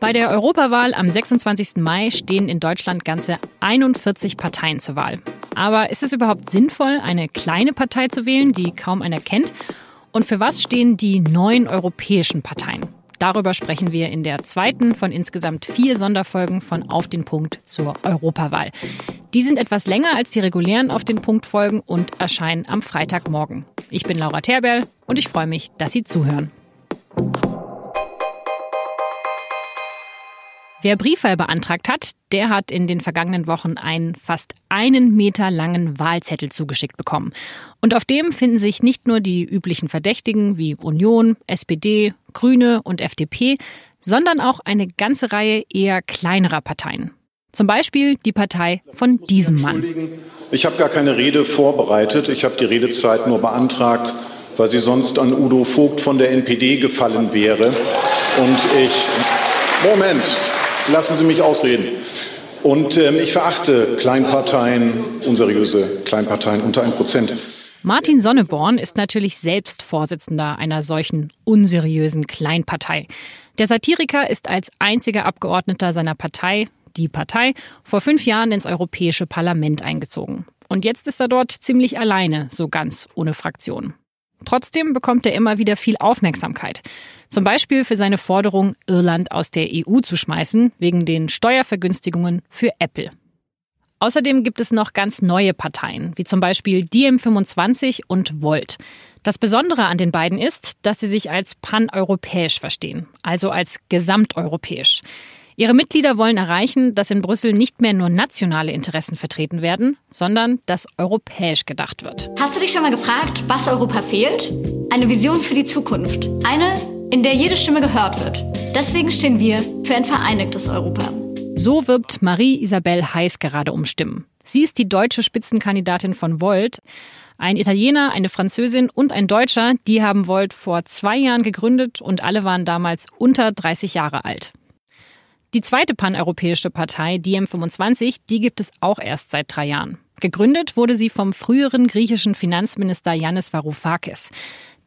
Bei der Europawahl am 26. Mai stehen in Deutschland ganze 41 Parteien zur Wahl. Aber ist es überhaupt sinnvoll, eine kleine Partei zu wählen, die kaum einer kennt? Und für was stehen die neuen europäischen Parteien? Darüber sprechen wir in der zweiten von insgesamt vier Sonderfolgen von Auf den Punkt zur Europawahl. Die sind etwas länger als die regulären Auf den Punkt Folgen und erscheinen am Freitagmorgen. Ich bin Laura Terberl und ich freue mich, dass Sie zuhören. Wer Briefwahl beantragt hat, der hat in den vergangenen Wochen einen fast einen Meter langen Wahlzettel zugeschickt bekommen. Und auf dem finden sich nicht nur die üblichen Verdächtigen wie Union, SPD, Grüne und FDP, sondern auch eine ganze Reihe eher kleinerer Parteien. Zum Beispiel die Partei von diesem Mann. Ich habe gar keine Rede vorbereitet. Ich habe die Redezeit nur beantragt, weil sie sonst an Udo Vogt von der NPD gefallen wäre. Und ich. Moment. Lassen Sie mich ausreden. Und ähm, ich verachte Kleinparteien, unseriöse Kleinparteien unter 1 Prozent. Martin Sonneborn ist natürlich selbst Vorsitzender einer solchen unseriösen Kleinpartei. Der Satiriker ist als einziger Abgeordneter seiner Partei, die Partei, vor fünf Jahren ins Europäische Parlament eingezogen. Und jetzt ist er dort ziemlich alleine, so ganz ohne Fraktion. Trotzdem bekommt er immer wieder viel Aufmerksamkeit. Zum Beispiel für seine Forderung, Irland aus der EU zu schmeißen, wegen den Steuervergünstigungen für Apple. Außerdem gibt es noch ganz neue Parteien, wie zum Beispiel DiEM25 und Volt. Das Besondere an den beiden ist, dass sie sich als paneuropäisch verstehen, also als gesamteuropäisch. Ihre Mitglieder wollen erreichen, dass in Brüssel nicht mehr nur nationale Interessen vertreten werden, sondern dass europäisch gedacht wird. Hast du dich schon mal gefragt, was Europa fehlt? Eine Vision für die Zukunft. Eine, in der jede Stimme gehört wird. Deswegen stehen wir für ein vereinigtes Europa. So wirbt Marie-Isabelle Heiß gerade um Stimmen. Sie ist die deutsche Spitzenkandidatin von Volt. Ein Italiener, eine Französin und ein Deutscher, die haben Volt vor zwei Jahren gegründet und alle waren damals unter 30 Jahre alt. Die zweite paneuropäische Partei, DiEM25, die gibt es auch erst seit drei Jahren. Gegründet wurde sie vom früheren griechischen Finanzminister Yannis Varoufakis.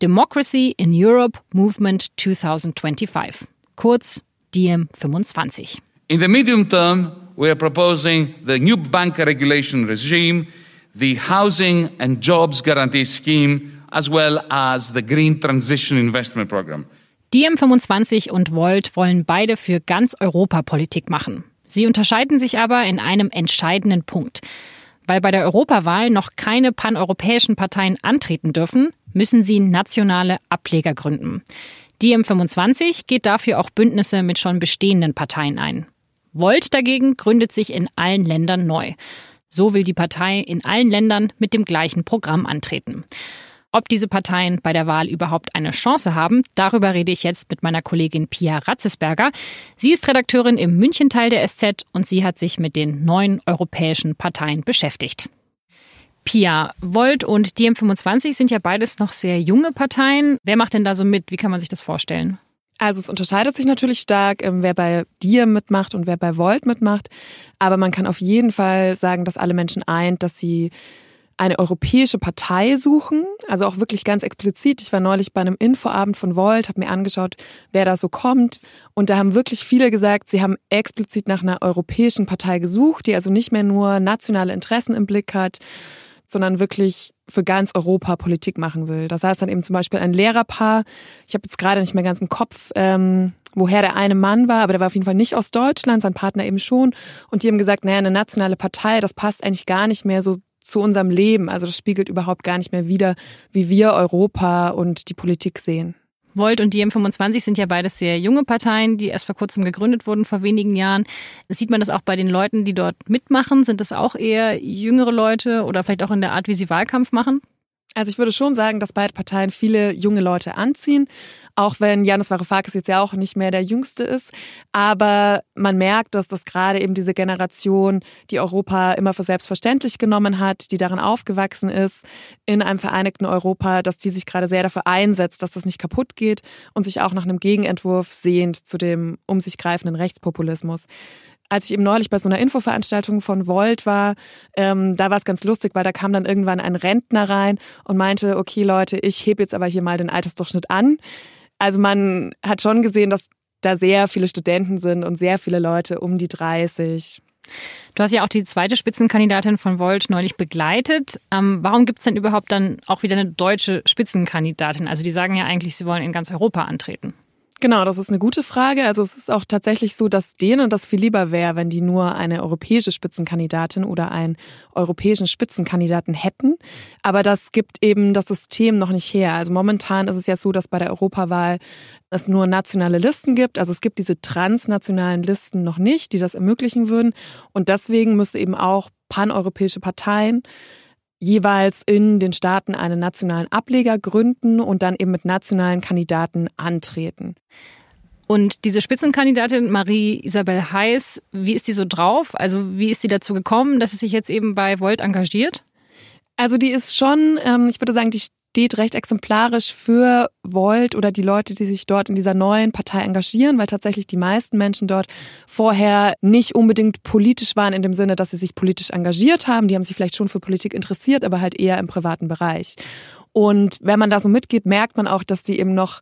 Democracy in Europe Movement 2025, kurz DiEM25. In the medium term, we are proposing the new bank regulation regime, the housing and jobs guarantee scheme, as well as the green transition investment program. Die M25 und Volt wollen beide für ganz Europa Politik machen. Sie unterscheiden sich aber in einem entscheidenden Punkt. Weil bei der Europawahl noch keine paneuropäischen Parteien antreten dürfen, müssen sie nationale Ableger gründen. Die M25 geht dafür auch Bündnisse mit schon bestehenden Parteien ein. Volt dagegen gründet sich in allen Ländern neu. So will die Partei in allen Ländern mit dem gleichen Programm antreten. Ob diese Parteien bei der Wahl überhaupt eine Chance haben, darüber rede ich jetzt mit meiner Kollegin Pia Ratzesberger. Sie ist Redakteurin im München-Teil der SZ und sie hat sich mit den neuen europäischen Parteien beschäftigt. Pia, Volt und DiEM25 sind ja beides noch sehr junge Parteien. Wer macht denn da so mit? Wie kann man sich das vorstellen? Also es unterscheidet sich natürlich stark, ähm, wer bei dir mitmacht und wer bei Volt mitmacht. Aber man kann auf jeden Fall sagen, dass alle Menschen eint, dass sie eine europäische Partei suchen, also auch wirklich ganz explizit. Ich war neulich bei einem Infoabend von Volt, habe mir angeschaut, wer da so kommt. Und da haben wirklich viele gesagt, sie haben explizit nach einer europäischen Partei gesucht, die also nicht mehr nur nationale Interessen im Blick hat, sondern wirklich für ganz Europa Politik machen will. Das heißt dann eben zum Beispiel ein Lehrerpaar. Ich habe jetzt gerade nicht mehr ganz im Kopf, ähm, woher der eine Mann war, aber der war auf jeden Fall nicht aus Deutschland, sein Partner eben schon. Und die haben gesagt, naja, eine nationale Partei, das passt eigentlich gar nicht mehr so zu unserem Leben. Also das spiegelt überhaupt gar nicht mehr wider, wie wir Europa und die Politik sehen. Volt und die M25 sind ja beides sehr junge Parteien, die erst vor kurzem gegründet wurden, vor wenigen Jahren. Sieht man das auch bei den Leuten, die dort mitmachen? Sind das auch eher jüngere Leute oder vielleicht auch in der Art, wie sie Wahlkampf machen? Also ich würde schon sagen, dass beide Parteien viele junge Leute anziehen, auch wenn Janis Varoufakis jetzt ja auch nicht mehr der Jüngste ist. Aber man merkt, dass das gerade eben diese Generation, die Europa immer für selbstverständlich genommen hat, die darin aufgewachsen ist, in einem vereinigten Europa, dass die sich gerade sehr dafür einsetzt, dass das nicht kaputt geht und sich auch nach einem Gegenentwurf sehnt zu dem um sich greifenden Rechtspopulismus als ich eben neulich bei so einer Infoveranstaltung von Volt war, ähm, da war es ganz lustig, weil da kam dann irgendwann ein Rentner rein und meinte, okay Leute, ich hebe jetzt aber hier mal den Altersdurchschnitt an. Also man hat schon gesehen, dass da sehr viele Studenten sind und sehr viele Leute um die 30. Du hast ja auch die zweite Spitzenkandidatin von Volt neulich begleitet. Ähm, warum gibt es denn überhaupt dann auch wieder eine deutsche Spitzenkandidatin? Also die sagen ja eigentlich, sie wollen in ganz Europa antreten. Genau, das ist eine gute Frage. Also es ist auch tatsächlich so, dass denen das viel lieber wäre, wenn die nur eine europäische Spitzenkandidatin oder einen europäischen Spitzenkandidaten hätten. Aber das gibt eben das System noch nicht her. Also momentan ist es ja so, dass bei der Europawahl es nur nationale Listen gibt. Also es gibt diese transnationalen Listen noch nicht, die das ermöglichen würden. Und deswegen müsste eben auch paneuropäische Parteien jeweils in den Staaten einen nationalen Ableger gründen und dann eben mit nationalen Kandidaten antreten. Und diese Spitzenkandidatin Marie Isabel Heiß, wie ist die so drauf? Also wie ist sie dazu gekommen, dass sie sich jetzt eben bei Volt engagiert? Also die ist schon, ähm, ich würde sagen, die steht recht exemplarisch für Volt oder die Leute, die sich dort in dieser neuen Partei engagieren, weil tatsächlich die meisten Menschen dort vorher nicht unbedingt politisch waren in dem Sinne, dass sie sich politisch engagiert haben. Die haben sich vielleicht schon für Politik interessiert, aber halt eher im privaten Bereich. Und wenn man da so mitgeht, merkt man auch, dass die eben noch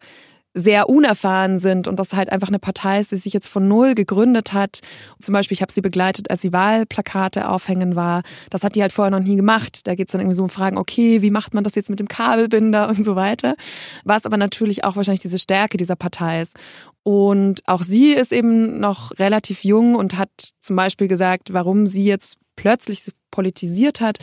sehr unerfahren sind und das halt einfach eine Partei ist, die sich jetzt von null gegründet hat. Zum Beispiel, ich habe sie begleitet, als sie Wahlplakate aufhängen war. Das hat die halt vorher noch nie gemacht. Da geht es dann irgendwie so um Fragen, okay, wie macht man das jetzt mit dem Kabelbinder und so weiter. Was aber natürlich auch wahrscheinlich diese Stärke dieser Partei ist. Und auch sie ist eben noch relativ jung und hat zum Beispiel gesagt, warum sie jetzt plötzlich politisiert hat,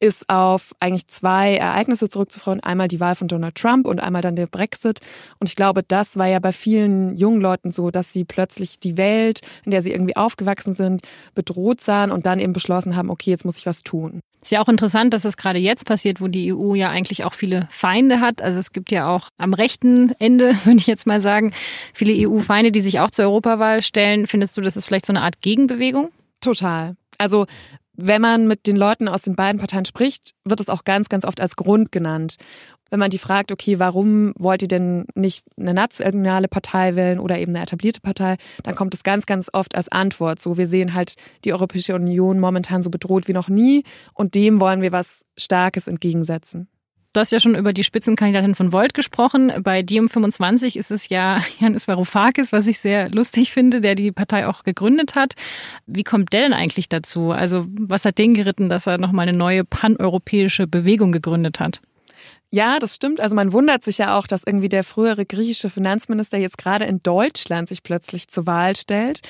ist auf eigentlich zwei Ereignisse zurückzuführen. Einmal die Wahl von Donald Trump und einmal dann der Brexit. Und ich glaube, das war ja bei vielen jungen Leuten so, dass sie plötzlich die Welt, in der sie irgendwie aufgewachsen sind, bedroht sahen und dann eben beschlossen haben, okay, jetzt muss ich was tun. Ist ja auch interessant, dass das gerade jetzt passiert, wo die EU ja eigentlich auch viele Feinde hat. Also es gibt ja auch am rechten Ende, würde ich jetzt mal sagen, viele EU-Feinde, die sich auch zur Europawahl stellen. Findest du, das ist vielleicht so eine Art Gegenbewegung? Total. Also wenn man mit den Leuten aus den beiden Parteien spricht, wird es auch ganz, ganz oft als Grund genannt. Wenn man die fragt, okay, warum wollt ihr denn nicht eine nationale Partei wählen oder eben eine etablierte Partei, dann kommt es ganz, ganz oft als Antwort. So, wir sehen halt die Europäische Union momentan so bedroht wie noch nie und dem wollen wir was Starkes entgegensetzen. Du hast ja schon über die Spitzenkandidatin von Volt gesprochen. Bei Diem 25 ist es ja Janis Varoufakis, was ich sehr lustig finde, der die Partei auch gegründet hat. Wie kommt der denn eigentlich dazu? Also was hat den geritten, dass er nochmal eine neue paneuropäische Bewegung gegründet hat? Ja, das stimmt. Also man wundert sich ja auch, dass irgendwie der frühere griechische Finanzminister jetzt gerade in Deutschland sich plötzlich zur Wahl stellt.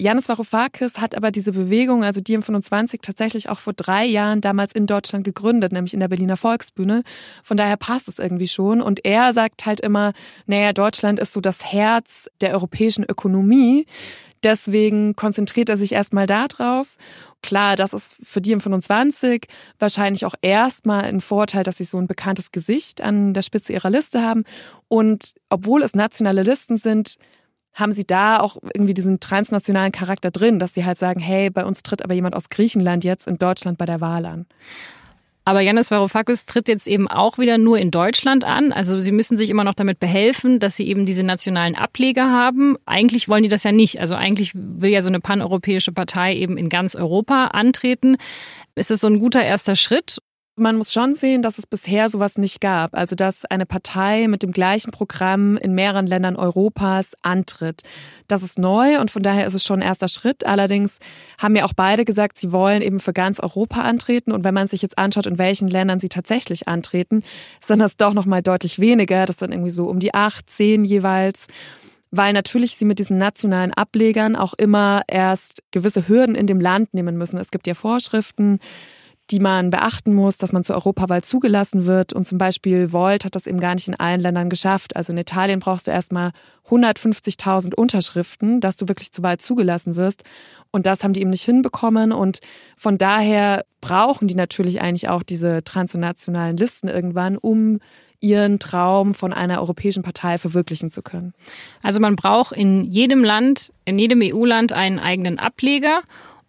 Janis Varoufakis hat aber diese Bewegung, also die M25, tatsächlich auch vor drei Jahren damals in Deutschland gegründet, nämlich in der Berliner Volksbühne. Von daher passt es irgendwie schon. Und er sagt halt immer, naja, Deutschland ist so das Herz der europäischen Ökonomie. Deswegen konzentriert er sich erstmal darauf. Klar, das ist für die M25 wahrscheinlich auch erstmal ein Vorteil, dass sie so ein bekanntes Gesicht an der Spitze ihrer Liste haben. Und obwohl es nationale Listen sind, haben sie da auch irgendwie diesen transnationalen Charakter drin, dass sie halt sagen, hey, bei uns tritt aber jemand aus Griechenland jetzt in Deutschland bei der Wahl an. Aber Janis Varoufakis tritt jetzt eben auch wieder nur in Deutschland an. Also sie müssen sich immer noch damit behelfen, dass sie eben diese nationalen Ableger haben. Eigentlich wollen die das ja nicht. Also eigentlich will ja so eine paneuropäische Partei eben in ganz Europa antreten. Ist es so ein guter erster Schritt? Man muss schon sehen, dass es bisher sowas nicht gab. Also, dass eine Partei mit dem gleichen Programm in mehreren Ländern Europas antritt. Das ist neu und von daher ist es schon ein erster Schritt. Allerdings haben ja auch beide gesagt, sie wollen eben für ganz Europa antreten. Und wenn man sich jetzt anschaut, in welchen Ländern sie tatsächlich antreten, sind das doch nochmal deutlich weniger. Das sind irgendwie so um die acht, zehn jeweils weil natürlich sie mit diesen nationalen Ablegern auch immer erst gewisse Hürden in dem Land nehmen müssen. Es gibt ja Vorschriften, die man beachten muss, dass man zur Europawahl zugelassen wird. Und zum Beispiel Volt hat das eben gar nicht in allen Ländern geschafft. Also in Italien brauchst du erstmal 150.000 Unterschriften, dass du wirklich zur Wahl zugelassen wirst. Und das haben die eben nicht hinbekommen. Und von daher brauchen die natürlich eigentlich auch diese transnationalen Listen irgendwann, um ihren Traum von einer europäischen Partei verwirklichen zu können. Also man braucht in jedem Land, in jedem EU-Land einen eigenen Ableger.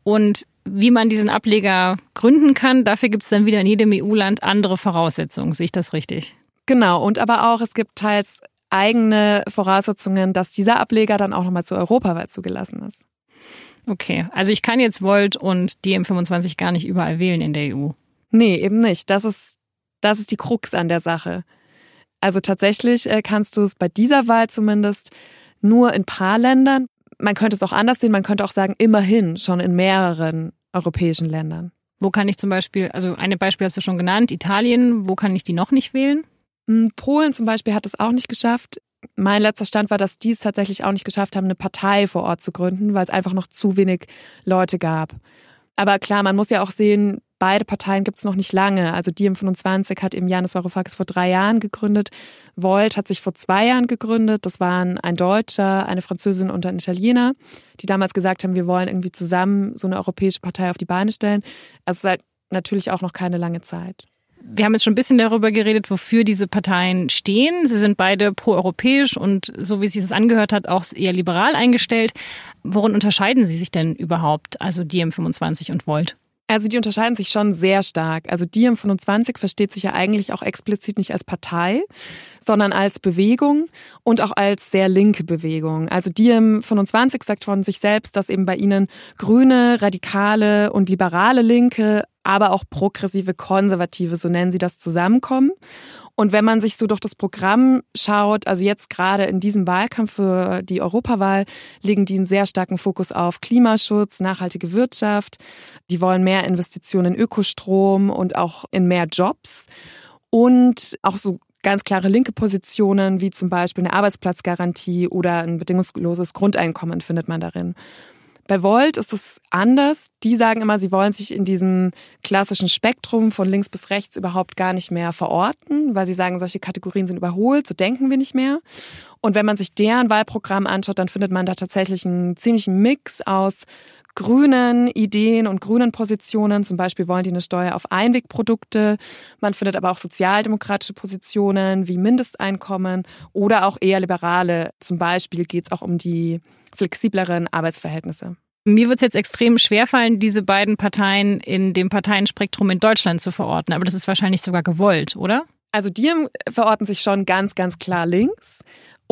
Und wie man diesen Ableger gründen kann, dafür gibt es dann wieder in jedem EU-Land andere Voraussetzungen. Sehe ich das richtig? Genau, und aber auch, es gibt teils eigene Voraussetzungen, dass dieser Ableger dann auch nochmal zur Europawahl zugelassen ist. Okay, also ich kann jetzt Volt und die M25 gar nicht überall wählen in der EU. Nee, eben nicht. Das ist, das ist die Krux an der Sache. Also tatsächlich äh, kannst du es bei dieser Wahl zumindest nur in paar Ländern. Man könnte es auch anders sehen, man könnte auch sagen, immerhin schon in mehreren europäischen Ländern. Wo kann ich zum Beispiel, also ein Beispiel hast du schon genannt, Italien, wo kann ich die noch nicht wählen? Hm, Polen zum Beispiel hat es auch nicht geschafft. Mein letzter Stand war, dass die es tatsächlich auch nicht geschafft haben, eine Partei vor Ort zu gründen, weil es einfach noch zu wenig Leute gab. Aber klar, man muss ja auch sehen, beide Parteien gibt es noch nicht lange. Also die M25 hat eben Janis Varoufakis vor drei Jahren gegründet. Volt hat sich vor zwei Jahren gegründet. Das waren ein Deutscher, eine Französin und ein Italiener, die damals gesagt haben, wir wollen irgendwie zusammen so eine europäische Partei auf die Beine stellen. Also es halt natürlich auch noch keine lange Zeit. Wir haben jetzt schon ein bisschen darüber geredet, wofür diese Parteien stehen. Sie sind beide proeuropäisch und so wie es sich das angehört hat, auch eher liberal eingestellt. Worin unterscheiden sie sich denn überhaupt, also die M25 und Volt? Also die unterscheiden sich schon sehr stark. Also Diem 25 versteht sich ja eigentlich auch explizit nicht als Partei, sondern als Bewegung und auch als sehr linke Bewegung. Also Diem 25 sagt von sich selbst, dass eben bei ihnen grüne, radikale und liberale Linke, aber auch progressive Konservative, so nennen sie das, zusammenkommen. Und wenn man sich so durch das Programm schaut, also jetzt gerade in diesem Wahlkampf für die Europawahl, legen die einen sehr starken Fokus auf Klimaschutz, nachhaltige Wirtschaft. Die wollen mehr Investitionen in Ökostrom und auch in mehr Jobs. Und auch so ganz klare linke Positionen, wie zum Beispiel eine Arbeitsplatzgarantie oder ein bedingungsloses Grundeinkommen findet man darin. Bei Volt ist es anders. Die sagen immer, sie wollen sich in diesem klassischen Spektrum von links bis rechts überhaupt gar nicht mehr verorten, weil sie sagen, solche Kategorien sind überholt, so denken wir nicht mehr. Und wenn man sich deren Wahlprogramm anschaut, dann findet man da tatsächlich einen ziemlichen Mix aus grünen Ideen und grünen Positionen. Zum Beispiel wollen die eine Steuer auf Einwegprodukte. Man findet aber auch sozialdemokratische Positionen wie Mindesteinkommen oder auch eher liberale. Zum Beispiel geht es auch um die flexibleren Arbeitsverhältnisse. Mir wird es jetzt extrem schwerfallen, diese beiden Parteien in dem Parteienspektrum in Deutschland zu verorten. Aber das ist wahrscheinlich sogar gewollt, oder? Also die verorten sich schon ganz, ganz klar links.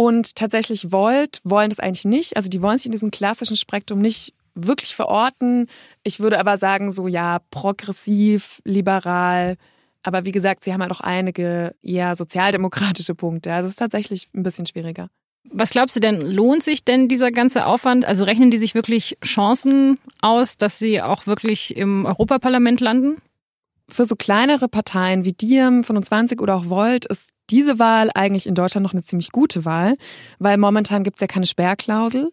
Und tatsächlich Volt wollen das eigentlich nicht. Also die wollen sich in diesem klassischen Spektrum nicht wirklich verorten. Ich würde aber sagen, so ja, progressiv, liberal. Aber wie gesagt, sie haben halt auch einige eher sozialdemokratische Punkte. Also es ist tatsächlich ein bisschen schwieriger. Was glaubst du denn, lohnt sich denn dieser ganze Aufwand? Also rechnen die sich wirklich Chancen aus, dass sie auch wirklich im Europaparlament landen? Für so kleinere Parteien wie Diem, 25 oder auch Volt ist diese Wahl eigentlich in Deutschland noch eine ziemlich gute Wahl, weil momentan gibt es ja keine Sperrklausel.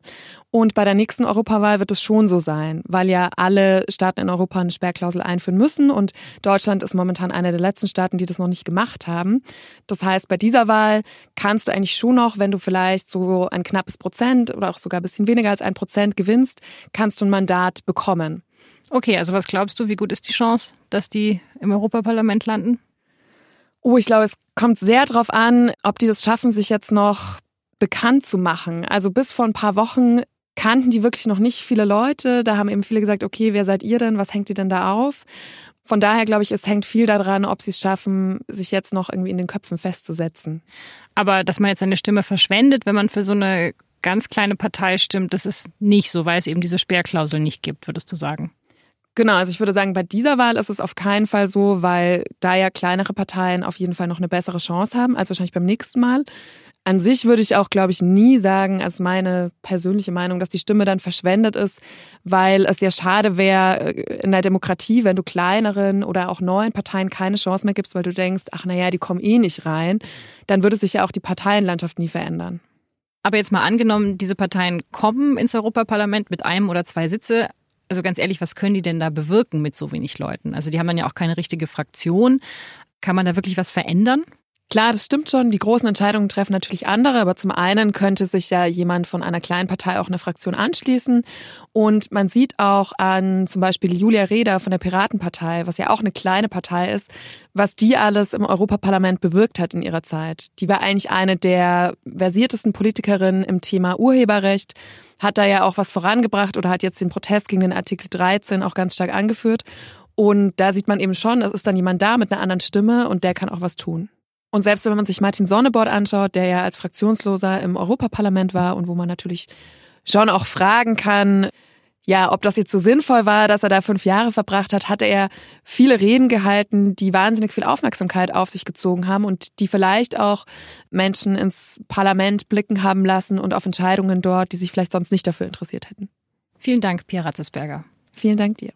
Und bei der nächsten Europawahl wird es schon so sein, weil ja alle Staaten in Europa eine Sperrklausel einführen müssen. Und Deutschland ist momentan einer der letzten Staaten, die das noch nicht gemacht haben. Das heißt, bei dieser Wahl kannst du eigentlich schon noch, wenn du vielleicht so ein knappes Prozent oder auch sogar ein bisschen weniger als ein Prozent gewinnst, kannst du ein Mandat bekommen. Okay, also was glaubst du, wie gut ist die Chance, dass die im Europaparlament landen? Oh, ich glaube, es kommt sehr darauf an, ob die das schaffen, sich jetzt noch bekannt zu machen. Also bis vor ein paar Wochen kannten die wirklich noch nicht viele Leute. Da haben eben viele gesagt, okay, wer seid ihr denn? Was hängt ihr denn da auf? Von daher glaube ich, es hängt viel daran, ob sie es schaffen, sich jetzt noch irgendwie in den Köpfen festzusetzen. Aber dass man jetzt seine Stimme verschwendet, wenn man für so eine ganz kleine Partei stimmt, das ist nicht so, weil es eben diese Sperrklausel nicht gibt, würdest du sagen? Genau, also ich würde sagen, bei dieser Wahl ist es auf keinen Fall so, weil da ja kleinere Parteien auf jeden Fall noch eine bessere Chance haben als wahrscheinlich beim nächsten Mal. An sich würde ich auch, glaube ich, nie sagen, als meine persönliche Meinung, dass die Stimme dann verschwendet ist, weil es ja schade wäre äh, in der Demokratie, wenn du kleineren oder auch neuen Parteien keine Chance mehr gibst, weil du denkst, ach naja, die kommen eh nicht rein, dann würde sich ja auch die Parteienlandschaft nie verändern. Aber jetzt mal angenommen, diese Parteien kommen ins Europaparlament mit einem oder zwei Sitze also ganz ehrlich, was können die denn da bewirken mit so wenig Leuten? Also die haben dann ja auch keine richtige Fraktion. Kann man da wirklich was verändern? Klar, das stimmt schon. Die großen Entscheidungen treffen natürlich andere, aber zum einen könnte sich ja jemand von einer kleinen Partei auch eine Fraktion anschließen. Und man sieht auch an zum Beispiel Julia Reda von der Piratenpartei, was ja auch eine kleine Partei ist, was die alles im Europaparlament bewirkt hat in ihrer Zeit. Die war eigentlich eine der versiertesten Politikerinnen im Thema Urheberrecht, hat da ja auch was vorangebracht oder hat jetzt den Protest gegen den Artikel 13 auch ganz stark angeführt. Und da sieht man eben schon, es ist dann jemand da mit einer anderen Stimme und der kann auch was tun. Und selbst wenn man sich Martin Sonnebord anschaut, der ja als Fraktionsloser im Europaparlament war und wo man natürlich schon auch fragen kann, ja, ob das jetzt so sinnvoll war, dass er da fünf Jahre verbracht hat, hatte er viele Reden gehalten, die wahnsinnig viel Aufmerksamkeit auf sich gezogen haben und die vielleicht auch Menschen ins Parlament blicken haben lassen und auf Entscheidungen dort, die sich vielleicht sonst nicht dafür interessiert hätten. Vielen Dank, Pia Ratzesberger. Vielen Dank dir.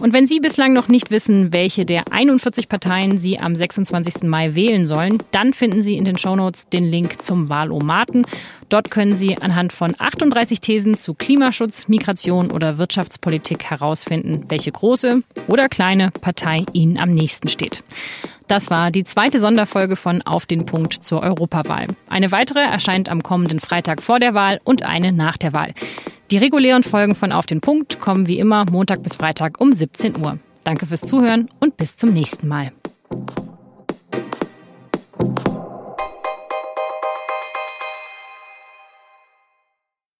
Und wenn Sie bislang noch nicht wissen, welche der 41 Parteien Sie am 26. Mai wählen sollen, dann finden Sie in den Shownotes den Link zum Wahlomaten. Dort können Sie anhand von 38 Thesen zu Klimaschutz, Migration oder Wirtschaftspolitik herausfinden, welche große oder kleine Partei Ihnen am nächsten steht. Das war die zweite Sonderfolge von Auf den Punkt zur Europawahl. Eine weitere erscheint am kommenden Freitag vor der Wahl und eine nach der Wahl. Die regulären Folgen von Auf den Punkt kommen wie immer Montag bis Freitag um 17 Uhr. Danke fürs Zuhören und bis zum nächsten Mal.